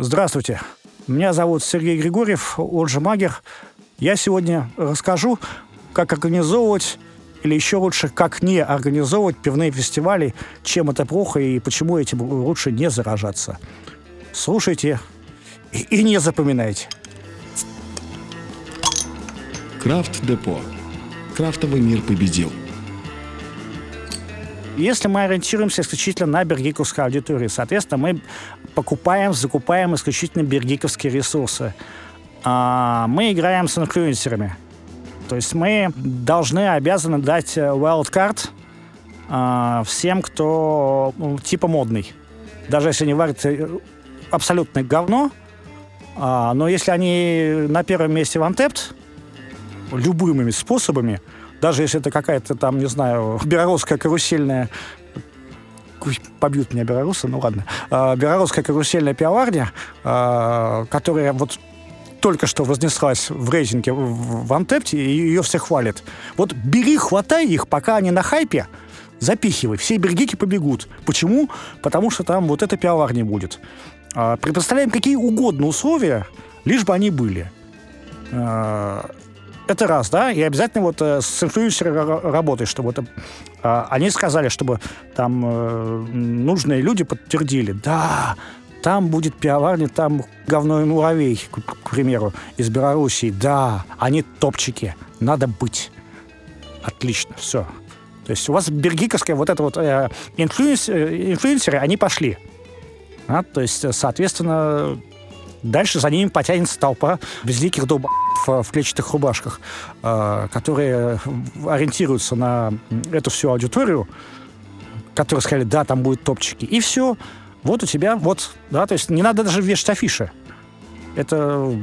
Здравствуйте. Меня зовут Сергей Григорьев, он же Магер. Я сегодня расскажу, как организовывать или еще лучше, как не организовывать пивные фестивали, чем это плохо и почему этим лучше не заражаться. Слушайте и, и не запоминайте. Крафт-депо. Крафтовый мир победил. Если мы ориентируемся исключительно на бергиковскую аудиторию, соответственно, мы покупаем, закупаем исключительно бергиковские ресурсы. А, мы играем с инфлюенсерами. То есть мы должны, обязаны дать э, wildcard а, всем, кто ну, типа модный. Даже если они варят э, абсолютное говно, а, но если они на первом месте в Антепт, любыми способами, даже если это какая-то там, не знаю, белорусская карусельная побьют меня белорусы, ну ладно. Э, белорусская карусельная пивоварня, э, которая вот только что вознеслась в рейтинге в, Антепте, и ее все хвалят. Вот бери, хватай их, пока они на хайпе, запихивай. Все бергики побегут. Почему? Потому что там вот эта пивоварня будет. Э, предоставляем какие угодно условия, лишь бы они были. Э, это раз, да, и обязательно вот э, с инфлюенсерами работаешь, чтобы это... Э, они сказали, чтобы там э, нужные люди подтвердили, да, там будет пивоварня, там говно и муравей, к, примеру, из Белоруссии, да, они топчики, надо быть. Отлично, все. То есть у вас beer geek овская вот это вот э, influence, э, инфлюенсеры, они пошли. А, то есть, соответственно, Дальше за ними потянется толпа безликих долб в клетчатых рубашках, э, которые ориентируются на эту всю аудиторию, которые сказали, да, там будут топчики. И все. Вот у тебя, вот, да, то есть не надо даже вешать афиши. Это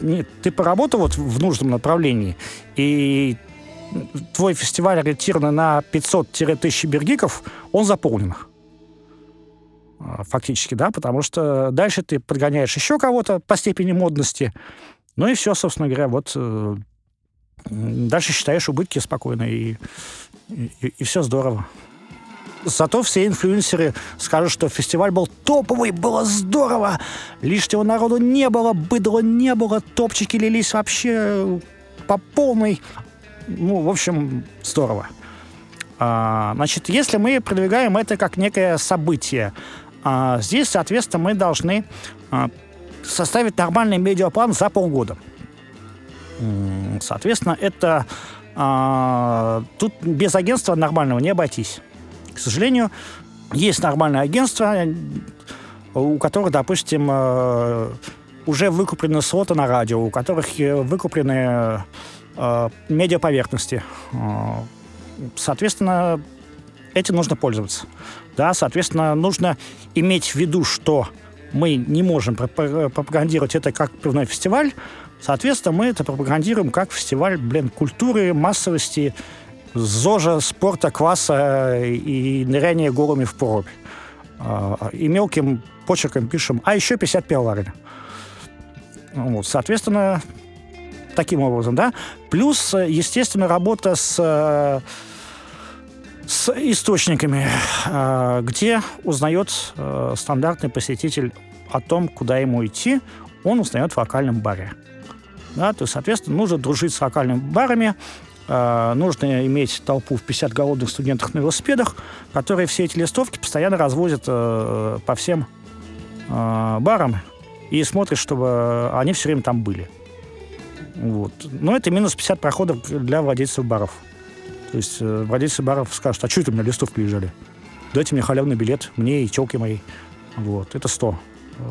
не, ты поработал вот в нужном направлении, и твой фестиваль ориентирован на 500-1000 бергиков, он заполнен. А, фактически, да, потому что дальше ты подгоняешь еще кого-то по степени модности, ну и все, собственно говоря, вот э, дальше считаешь убытки спокойно, и, и, и все здорово. Зато все инфлюенсеры скажут, что фестиваль был топовый, было здорово, лишнего народу не было, быдла не было, топчики лились вообще по полной. Ну, в общем, здорово. А, значит, если мы продвигаем это как некое событие, а, здесь, соответственно, мы должны а, составить нормальный медиаплан за полгода. Соответственно, это а, тут без агентства нормального не обойтись. К сожалению, есть нормальное агентство, у которых, допустим, уже выкуплены слоты на радио, у которых э, выкуплены медиаповерхности. Соответственно, этим нужно пользоваться. Да, соответственно, нужно иметь в виду, что мы не можем пропагандировать это как пивной фестиваль, соответственно, мы это пропагандируем как фестиваль, блин, культуры, массовости, зожа, спорта, кваса и ныряния голыми в прорубь. А, и мелким почерком пишем, а еще 50 пивоварен. Вот, соответственно, таким образом, да. Плюс, естественно, работа с с источниками, а, где узнает э, стандартный посетитель о том, куда ему идти, он узнает в локальном баре. Да, то есть, соответственно, нужно дружить с локальными барами, э, нужно иметь толпу в 50 голодных студентов на велосипедах, которые все эти листовки постоянно развозят э, по всем барам и смотрят, чтобы они все время там были. Вот. Но это минус 50 проходов для владельцев баров. То есть э, владельцы баров скажут, а что это у меня листовки лежали? Дайте мне халявный билет, мне и телки моей. Вот, это 100. Э,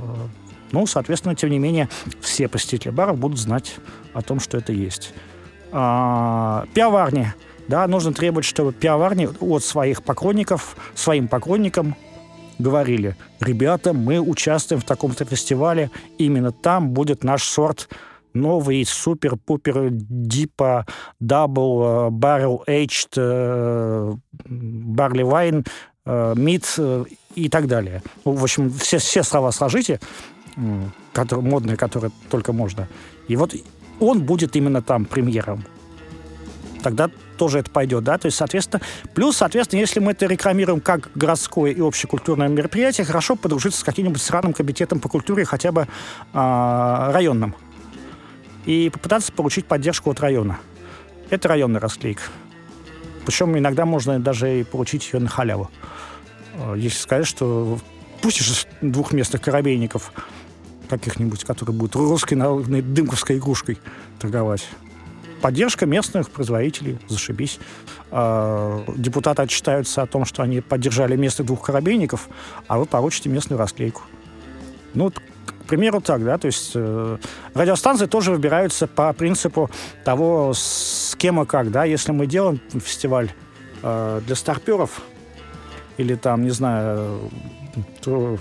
ну, соответственно, тем не менее, все посетители баров будут знать о том, что это есть. А, пивоварни. Да, нужно требовать, чтобы пивоварни от своих поклонников, своим поклонникам говорили, ребята, мы участвуем в таком-то фестивале, именно там будет наш сорт новый супер-пупер DIPA double barrel aged barley wine mead и так далее. Ну, в общем, все, все слова сложите, которые, модные, которые только можно. И вот он будет именно там премьером. тогда тоже это пойдет, да, то есть, соответственно, плюс, соответственно, если мы это рекламируем как городское и общекультурное мероприятие, хорошо подружиться с каким-нибудь сраным комитетом по культуре, хотя бы э, районным, и попытаться получить поддержку от района. Это районный расклейка. Причем иногда можно даже и получить ее на халяву. А, если сказать, что пустишь двухместных корабейников каких-нибудь, которые будут русской народной дымковской игрушкой торговать. Поддержка местных производителей, зашибись. А, депутаты отчитаются о том, что они поддержали местных двух корабейников, а вы получите местную расклейку. Ну, примеру, так, да, то есть э, радиостанции тоже выбираются по принципу того, с кем и как, да, если мы делаем фестиваль э, для старперов или там, не знаю, то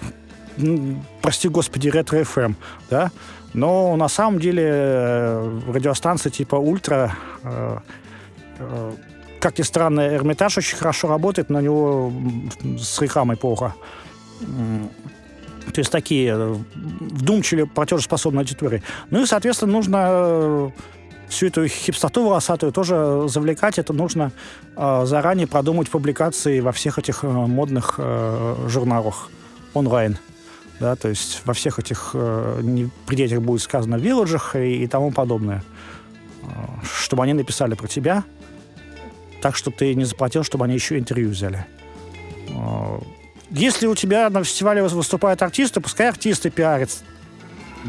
ну, прости господи, ретро-ФМ, эм, да, но на самом деле э, радиостанции типа Ультра, э, э, как ни странно, Эрмитаж очень хорошо работает, но у него с рекламой плохо. То есть такие вдумчивые, платежеспособные аудитории. Ну и, соответственно, нужно всю эту хипстоту волосатую тоже завлекать. Это нужно заранее продумать публикации во всех этих модных журналах онлайн да, то есть во всех этих э, при детях будет сказано вилладжах и, и тому подобное, э, чтобы они написали про тебя, так, чтобы ты не заплатил, чтобы они еще интервью взяли. Если у тебя на фестивале выступают артисты, пускай артисты пиарят.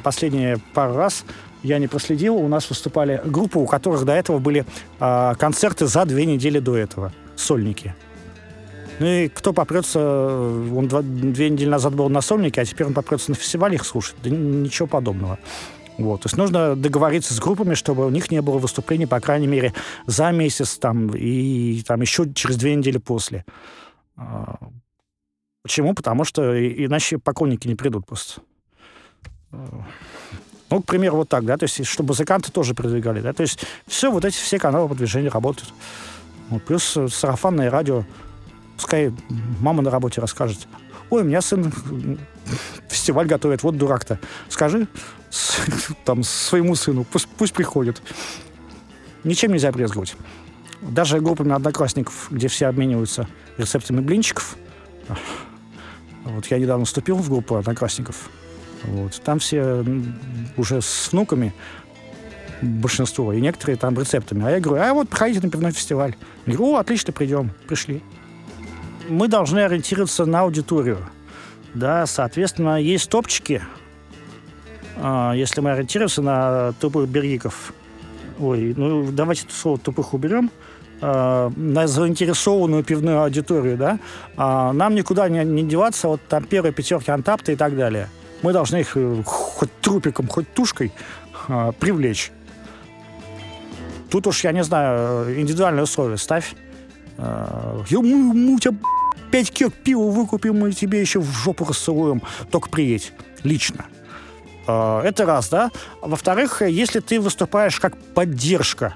Последние пару раз я не проследил, у нас выступали группы, у которых до этого были э, концерты за две недели до этого, сольники. Ну и кто попрется, он два, две недели назад был на сольнике, а теперь он попрется на фестивале их слушать. Да ничего подобного. Вот. То есть нужно договориться с группами, чтобы у них не было выступлений, по крайней мере, за месяц там, и там, еще через две недели после. Почему? Потому что иначе поклонники не придут просто. Ну, к примеру, вот так, да, то есть, чтобы музыканты тоже продвигали, да, то есть все, вот эти все каналы продвижения работают. Вот, плюс сарафанное радио, Пускай мама на работе расскажет. Ой, у меня сын фестиваль готовит, вот дурак-то. Скажи там своему сыну, пусть, пусть приходит. Ничем нельзя брезговать. Даже группами одноклассников, где все обмениваются рецептами блинчиков. Вот я недавно вступил в группу одноклассников. Вот. Там все уже с внуками большинство, и некоторые там рецептами. А я говорю, а вот приходите на пивной фестиваль. Я говорю, о, отлично, придем. Пришли мы должны ориентироваться на аудиторию. Да, соответственно, есть топчики. А, если мы ориентируемся на тупых бергиков, ой, ну давайте слово тупых уберем, на заинтересованную пивную аудиторию, да, а, нам никуда не, не деваться, вот там первые пятерки антапта и так далее. Мы должны их э, хоть трупиком, хоть тушкой а, привлечь. Тут уж, я не знаю, индивидуальные условия ставь. Мы, мы у тебя пять кек пива выкупим, мы тебе еще в жопу расцелуем. Только приедь. Лично. Это раз, да? Во-вторых, если ты выступаешь как поддержка,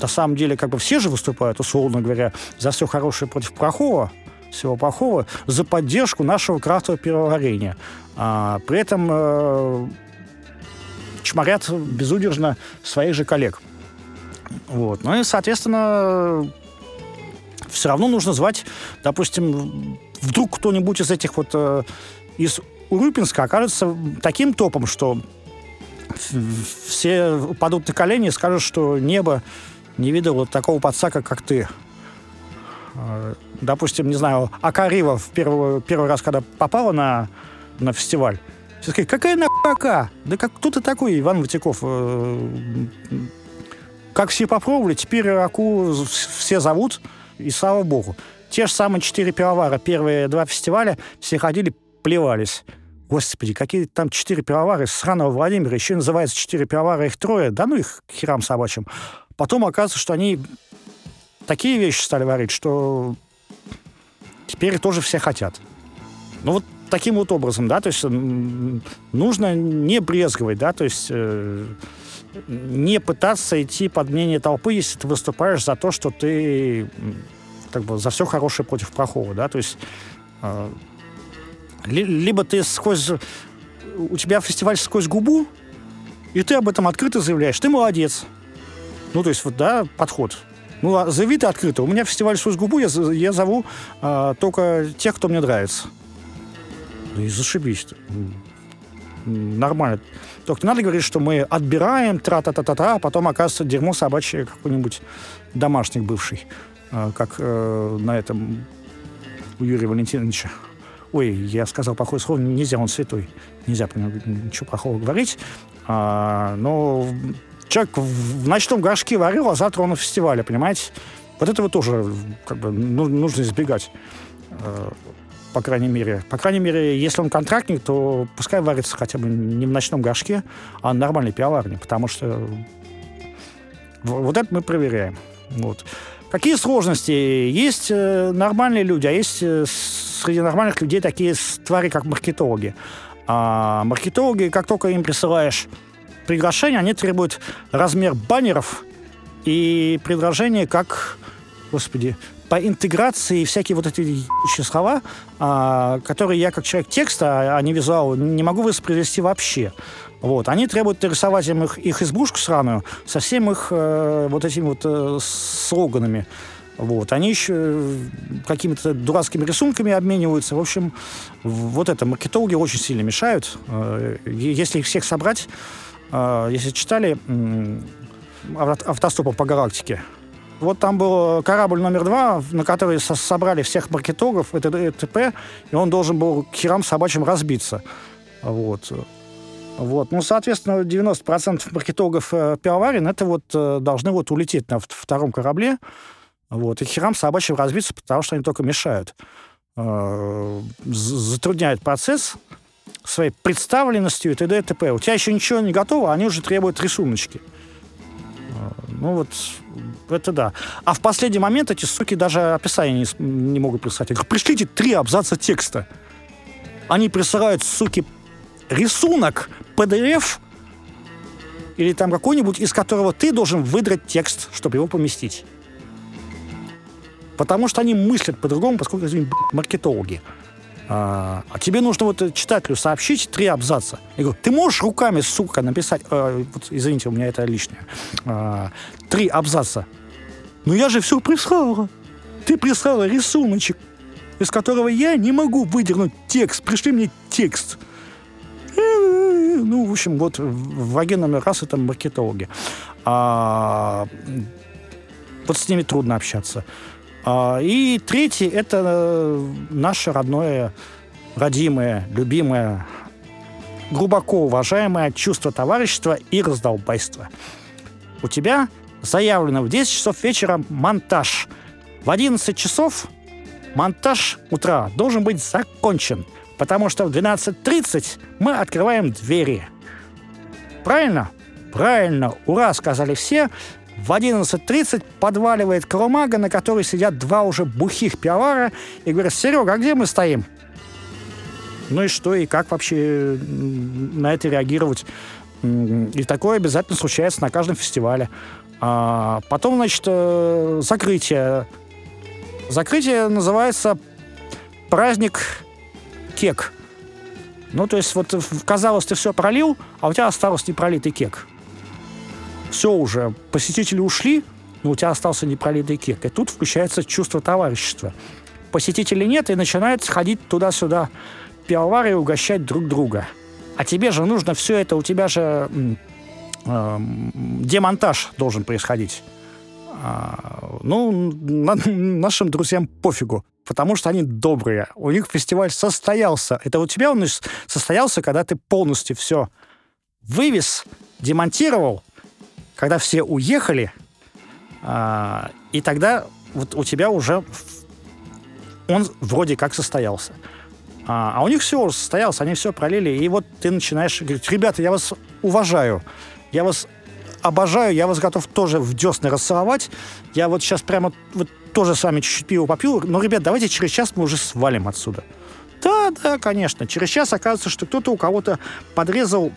на самом деле, как бы все же выступают, условно говоря, за все хорошее против плохого, всего плохого, за поддержку нашего крафтового пивоварения. А, при этом э, чморят безудержно своих же коллег. Вот. Ну и, соответственно, все равно нужно звать, допустим, вдруг кто-нибудь из этих вот э, из Урюпинска окажется таким топом, что все упадут на колени и скажут, что небо не видело такого подсака, как ты. Э, допустим, не знаю, Акарива в первый, первый раз, когда попала на, на фестиваль, все сказали, какая нахуй Ака? Да как, кто ты такой, Иван Ватяков? Э, как все попробовали, теперь Аку все зовут, и слава богу. Те же самые четыре пивовара, первые два фестиваля, все ходили, плевались. Господи, какие там четыре пивовара из сраного Владимира, еще называется четыре пивовара, их трое, да ну их херам собачьим. Потом оказывается, что они такие вещи стали варить, что теперь тоже все хотят. Ну вот таким вот образом, да, то есть нужно не брезговать, да, то есть э, не пытаться идти под мнение толпы, если ты выступаешь за то, что ты как бы за все хорошее против плохого, да, то есть э, ли, либо ты сквозь у тебя фестиваль сквозь губу, и ты об этом открыто заявляешь, ты молодец. Ну, то есть, вот, да, подход. Ну, а заяви ты открыто. У меня фестиваль «Сквозь губу», я, я зову а, только тех, кто мне нравится. Да и зашибись м, Нормально. Только надо говорить, что мы отбираем, тра-та-та-та-та, а потом оказывается дерьмо собачье какой-нибудь домашний бывший, а, как э, на этом у Юрия Валентиновича. Ой, я сказал плохое слово, нельзя, он святой. Нельзя про него ничего плохого говорить. А, но человек в ночном горшке варил, а завтра он на фестивале, понимаете? Вот этого тоже как бы ну- нужно избегать. Э, По крайней мере. По крайней мере, если он контрактник, то пускай варится хотя бы не в ночном горшке, а в нормальной пивоварне, потому что вот это мы проверяем. Вот. Какие сложности? Есть э, нормальные люди, а есть э, среди нормальных людей такие твари, как маркетологи. А маркетологи, как только им присылаешь приглашение, они требуют размер баннеров и предложения как, господи, по интеграции всякие вот эти слова, а, которые я как человек текста, а не визуал, не могу воспроизвести вообще. Вот. Они требуют рисовать им их, их избушку сраную со всеми их э, вот этими вот э, слоганами. Вот. Они еще э, какими-то дурацкими рисунками обмениваются. В общем, вот это маркетологи очень сильно мешают. Э, Если их всех собрать, если читали автостопом по галактике, вот там был корабль номер два, на который со- собрали всех маркетологов, это э, ТП, и он должен был к херам собачьим разбиться. Вот. Вот. Ну, соответственно, 90% маркетологов э, пивоварен это вот э, должны вот улететь на втором корабле, вот, и херам собачьим разбиться, потому что они только мешают. Э, затрудняют процесс своей представленностью и т.д. и т.п. У тебя еще ничего не готово, а они уже требуют рисуночки. Э, Ну вот, это да. А в последний момент эти суки даже описания не, не могут прислать. Я говорю, пришлите три абзаца текста. Они присылают, суки, рисунок, PDF, или там какой-нибудь, из которого ты должен выдрать текст, чтобы его поместить. Потому что они мыслят по-другому, поскольку блядь, маркетологи. А, а тебе нужно вот э, читателю сообщить три абзаца. Я говорю, ты можешь руками, сука, написать... э, вот, извините, у меня это лишнее. А, три абзаца. Ну я же все прислала. Ты прислала рисуночек, из которого я не могу выдернуть текст. Пришли мне текст. Э, Ну, в общем, вот в номер раз это маркетологи. А, вот с ними трудно общаться. А, и третий – это э, наше родное, родимое, любимое, глубоко уважаемое чувство товарищества и раздолбайства. У тебя заявлено в 10 часов вечера монтаж. В 11 часов монтаж утра должен быть закончен, потому что в 12.30 мы открываем двери. Правильно? Правильно. Ура, сказали все. В 11.30 подваливает коломага, на которой сидят два уже бухих пивовара, и говорят, Серега, а где мы стоим? Ну и что, и как вообще на это реагировать? И такое обязательно случается на каждом фестивале. А потом, значит, э, закрытие. Закрытие называется праздник кек. Ну, то есть, вот, казалось, ты все пролил, а у тебя осталось непролитый кек. Все уже, посетители ушли, но у тебя остался непролитый кек. И тут включается чувство товарищества. Посетителей нет, и начинают ходить туда-сюда пивовары и угощать друг друга. А тебе же нужно все это, у тебя же эм, демонтаж должен происходить. А, ну, на- нашим друзьям пофигу, потому что они добрые. У них фестиваль состоялся. Это у тебя он состоялся, когда ты полностью все вывез, демонтировал, когда все уехали, а, и тогда вот у тебя уже он вроде как состоялся. А, а у них все уже состоялось, они все пролили, и вот ты начинаешь говорить, ребята, я вас уважаю, я вас обожаю, я вас готов тоже в десны расцеловать, я вот сейчас прямо вот тоже с вами чуть-чуть пиво попью, но, ребят, давайте через час мы уже свалим отсюда. Да, да, конечно. Через час оказывается, что кто-то у кого-то подрезал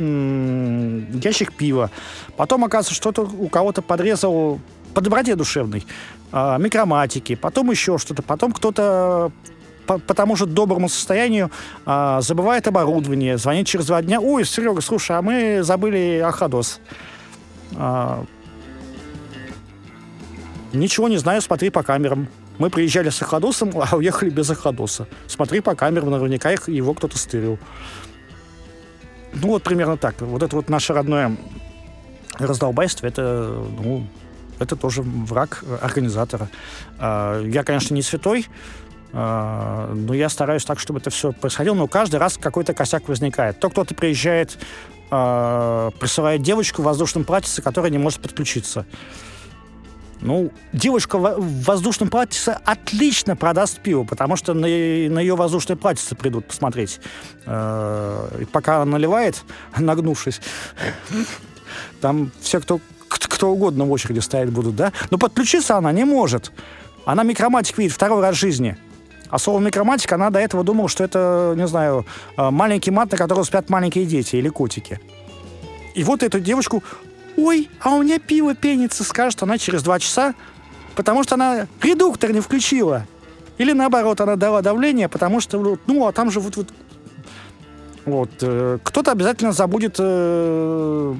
ящик пива. Потом оказывается, что кто-то у кого-то подрезал по доброте душевной а, микроматики. Потом еще что-то. Потом кто-то по, по тому доброму состоянию а, забывает оборудование, звонит через два дня. Ой, Серега, слушай, а мы забыли Ахадос. А, Ничего не знаю, смотри по камерам. Мы приезжали с Ахадосом, а уехали без Ахадоса. Смотри по камерам, наверняка их, его кто-то стырил. Ну, вот примерно так. Вот это вот наше родное раздолбайство, это, ну, это тоже враг организатора. А, я, конечно, не святой, а, но я стараюсь так, чтобы это все происходило, но каждый раз какой-то косяк возникает. То кто-то приезжает, а, присылает девочку в воздушном платьице, которая не может подключиться. Ну, девушка в воздушном платьице отлично продаст пиво, потому что на, на ее воздушное платьице придут посмотреть. И пока она наливает, нагнувшись, там все, кто кто угодно в очереди стоять будут, да? Но подключиться она не может. Она микроматик видит второй раз в жизни. А слово микроматик, она до этого думала, что это, не знаю, э, маленький мат, на котором спят маленькие дети или котики. И вот эту девочку, ой, а у меня пиво пенится, скажет она через два часа, потому что она редуктор не включила. Или наоборот, она дала давление, потому что, ну, а там же вот... Вот, вот э, кто-то обязательно забудет э,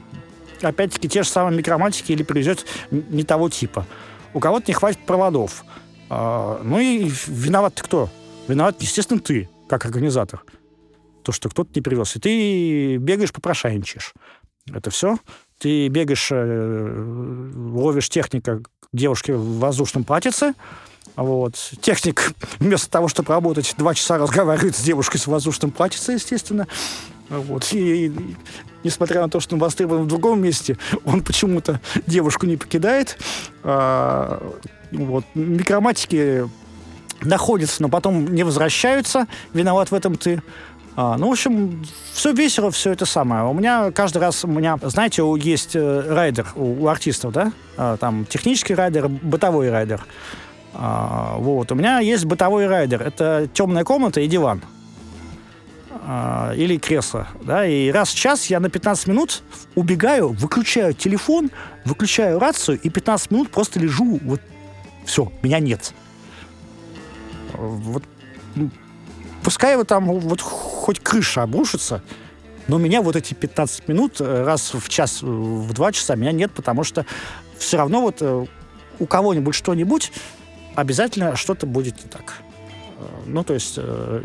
опять-таки, те же самые микроматики или привезет не того типа. У кого-то не хватит проводов. А, ну и виноват ты кто? Виноват, естественно, ты, как организатор. То, что кто-то не привез. И ты бегаешь, попрошайничаешь. Это все. Ты бегаешь, э, ловишь техника девушки в воздушном платьице, вот. Техник, вместо того, чтобы работать, два часа разговаривает с девушкой с воздушным платьице, естественно. Вот. И, и, несмотря на то, что он востребован в другом месте, он почему-то девушку не покидает. А, вот. Микроматики находятся, но потом не возвращаются. Виноват в этом ты. А, ну, в общем, все весело, все это самое. У меня каждый раз, у меня, знаете, есть э, райдер у, у артистов, да? А, там технический райдер, бытовой райдер. А, вот. У меня есть бытовой райдер. Это темная комната и диван. А, или кресло, да, и раз в час я на 15 минут убегаю, выключаю телефон, выключаю рацию, и 15 минут просто лежу, вот, все, меня нет. Вот, пускай вот там вот хоть крыша обрушится, но меня вот эти 15 минут э, раз в час, в два часа меня нет, потому что все равно вот э, у кого-нибудь что-нибудь обязательно что-то будет не так. Ну, то есть, э,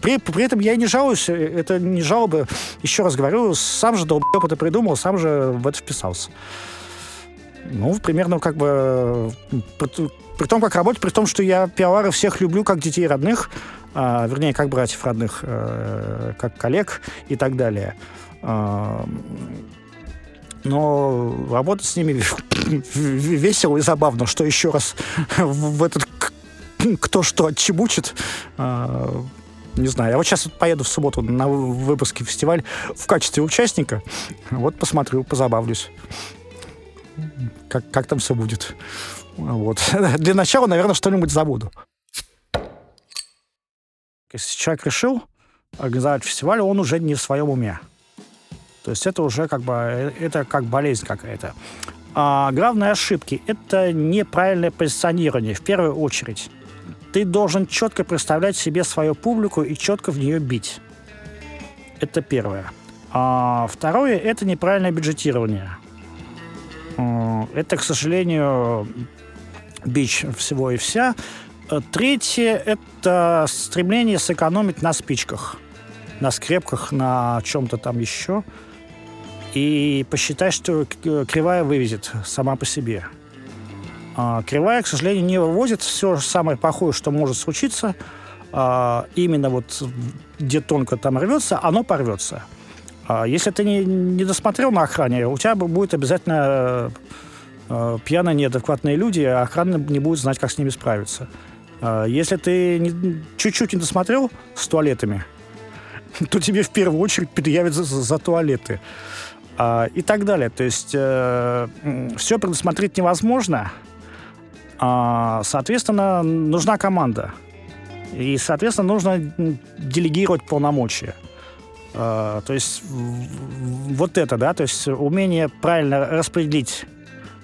при, при этом я и не жалуюсь, э, это не жалобы. Еще раз говорю, сам же долбоеб это придумал, сам же в это вписался. Ну, примерно как бы... При, при том, как работать, при том, что я пиавары всех люблю как детей родных, а, вернее, как братьев родных, а, как коллег и так далее. А, но работать с ними весело и забавно, что еще раз в этот кто что отчебучит. А, не знаю. Я вот сейчас поеду в субботу на выпуске фестиваль в качестве участника. Вот посмотрю, позабавлюсь. Как, как там все будет. Вот. Для начала, наверное, что-нибудь забуду. Если человек решил организовать фестиваль, он уже не в своем уме. То есть это уже как бы, э, это как болезнь какая-то. А главные ошибки – это неправильное позиционирование, в первую очередь. Ты должен четко представлять себе свою публику и четко в нее бить. Это первое. А второе – это неправильное бюджетирование. Это, к сожалению, бич всего и вся. Третье – это стремление сэкономить на спичках, на скрепках, на чем-то там еще. И посчитать, что кривая вывезет сама по себе. А, кривая, к сожалению, не вывозит все самое плохое, что может случиться. А, именно вот где тонко там рвется, оно порвется. А, если ты не, не досмотрел на охране, у тебя будет обязательно э, пьяные, неадекватные люди, а охрана не будет знать, как с ними справиться. Если ты чуть-чуть не досмотрел с туалетами, то тебе в первую очередь предъявят за, за туалеты. И так далее. То есть э, все предусмотреть невозможно, а, соответственно, нужна команда. И, соответственно, нужно делегировать полномочия. А, то есть вот это, да, то есть умение правильно распределить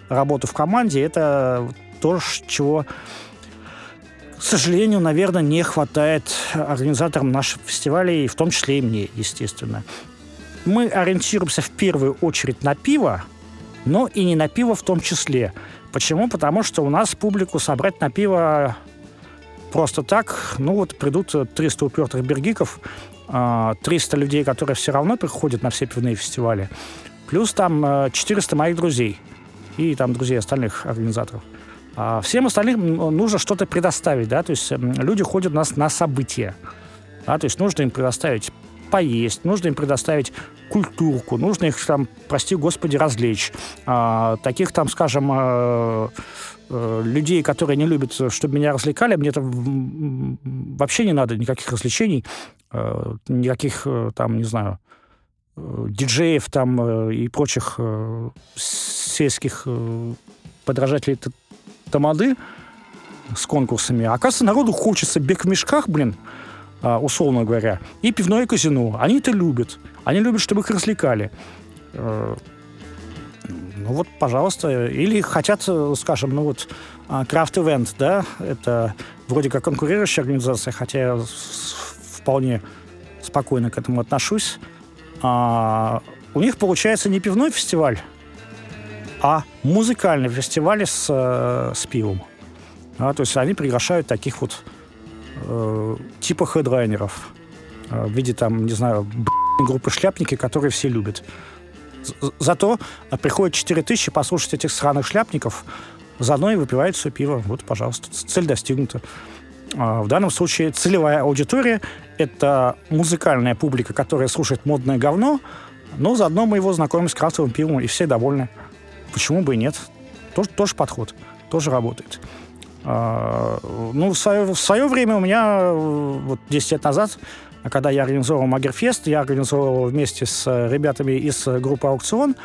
работу в команде, это то, чего, к сожалению, наверное, не хватает организаторам наших фестивалей, в том числе и мне, естественно. Мы ориентируемся в первую очередь на пиво, но и не на пиво в том числе. Почему? Потому что у нас публику собрать на пиво просто так, ну вот придут 300 упертых бергиков, 300 а, людей, которые все равно приходят на все пивные фестивали, плюс там 400 моих друзей и там друзей остальных организаторов. А всем остальным нужно что-то предоставить, да, то есть люди ходят нас на события, да, то есть нужно им предоставить поесть, нужно им предоставить культурку, нужно их там, прости господи, развлечь. А, таких там, скажем, а, а, людей, которые не любят, чтобы меня развлекали, мне там вообще не надо никаких развлечений, а, никаких э, там, не знаю, э, диджеев там э, и прочих сельских подражателей тамады с конкурсами. А оказывается, народу хочется бег в мешках, блин, а, условно говоря, и пивное казино. Они это любят. Они любят, чтобы их развлекали. Э, ну вот, пожалуйста. Или хотят, скажем, ну вот, крафт Event, да, это вроде как конкурирующая организация, хотя я вполне спокойно к этому отношусь. А, у них получается не пивной фестиваль, а музыкальный фестиваль с, э, с пивом. А, то есть они приглашают таких вот э, типа хедрайнеров э, в виде там, не знаю, группы шляпники, которые все любят. Зато приходит 4 тысячи послушать этих сраных шляпников, заодно и выпивает все пиво. Вот, пожалуйста, цель достигнута. А, в данном случае целевая аудитория — это музыкальная публика, которая слушает модное говно, но заодно мы его знакомим с крафтовым пивом, и все довольны. Почему бы и нет? Тоже, тоже подход, тоже работает. А, ну, в свое, в свое время у меня, вот 10 лет назад, когда я организовал Магерфест, я организовал вместе с ребятами из группы «Аукцион»,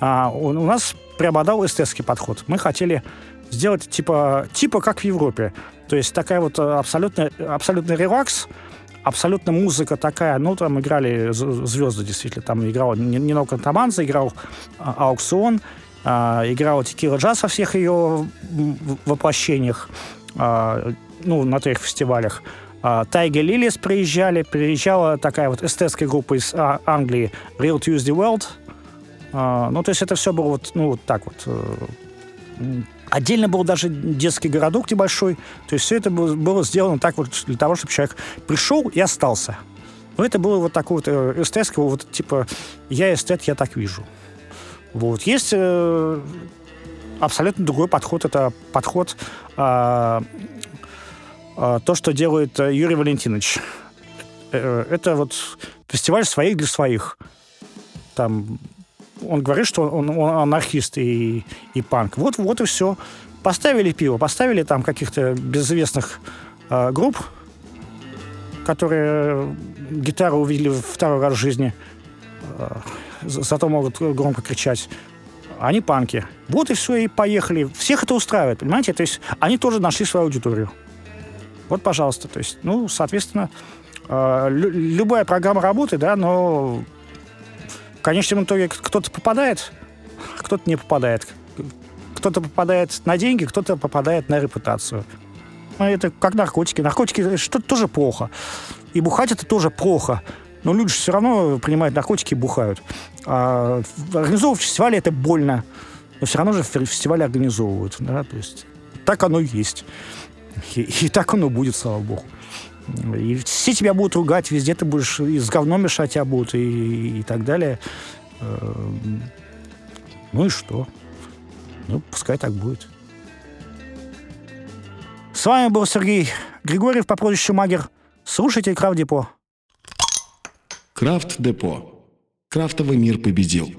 а, у, у нас преобладал эстетский подход. Мы хотели сделать типа, типа как в Европе. То есть такая вот абсолютно, абсолютный релакс, абсолютно музыка такая, ну, там играли звезды, действительно. Там играл Нино Кантаманза, играл а, Аукцион, а, играла Текила Джаз во всех ее воплощениях, а, ну, на трех фестивалях. А, Тайга Лилис приезжали, приезжала такая вот эстетская группа из а, Англии Real Tuesday World. А, ну, то есть это все было вот, ну, вот так вот. Э, отдельно был даже детский городок небольшой. То есть все это было, сделано так вот для того, чтобы человек пришел и остался. Но это было вот такое вот э, эстетское, вот типа «я эстет, я так вижу». Вот. Есть э, абсолютно другой подход. Это подход э, э, то, что делает э, Юрий Валентинович. Э, это вот фестиваль своих для своих. Там он говорит, что он, он анархист и, и панк. Вот, вот и все. Поставили пиво, поставили там каких-то безызвестных э, групп, которые гитару увидели второй раз в жизни. Э, зато могут громко кричать. Они панки. Вот и все, и поехали. Всех это устраивает, понимаете? То есть они тоже нашли свою аудиторию. Вот, пожалуйста. То есть, ну, соответственно, э, любая программа работает, да, но в конечном итоге кто-то попадает, кто-то не попадает. Кто-то попадает на деньги, кто-то попадает на репутацию. Ну, это как наркотики. Наркотики что тоже плохо. И бухать это тоже плохо. Но люди все равно принимают наркотики и бухают. А организовывать фестивали это больно. Но все равно же фестивали организовывают. Да? То есть так оно и есть. И, и так оно будет, слава богу. И все тебя будут ругать, везде ты будешь и с говном мешать тебя будут, и, и так далее. Эм, ну и что? Ну, пускай так будет. С вами был Сергей Григорьев по прозвищу Магер. Слушайте Крафт Депо. Крафт Депо. Крафтовый мир победил.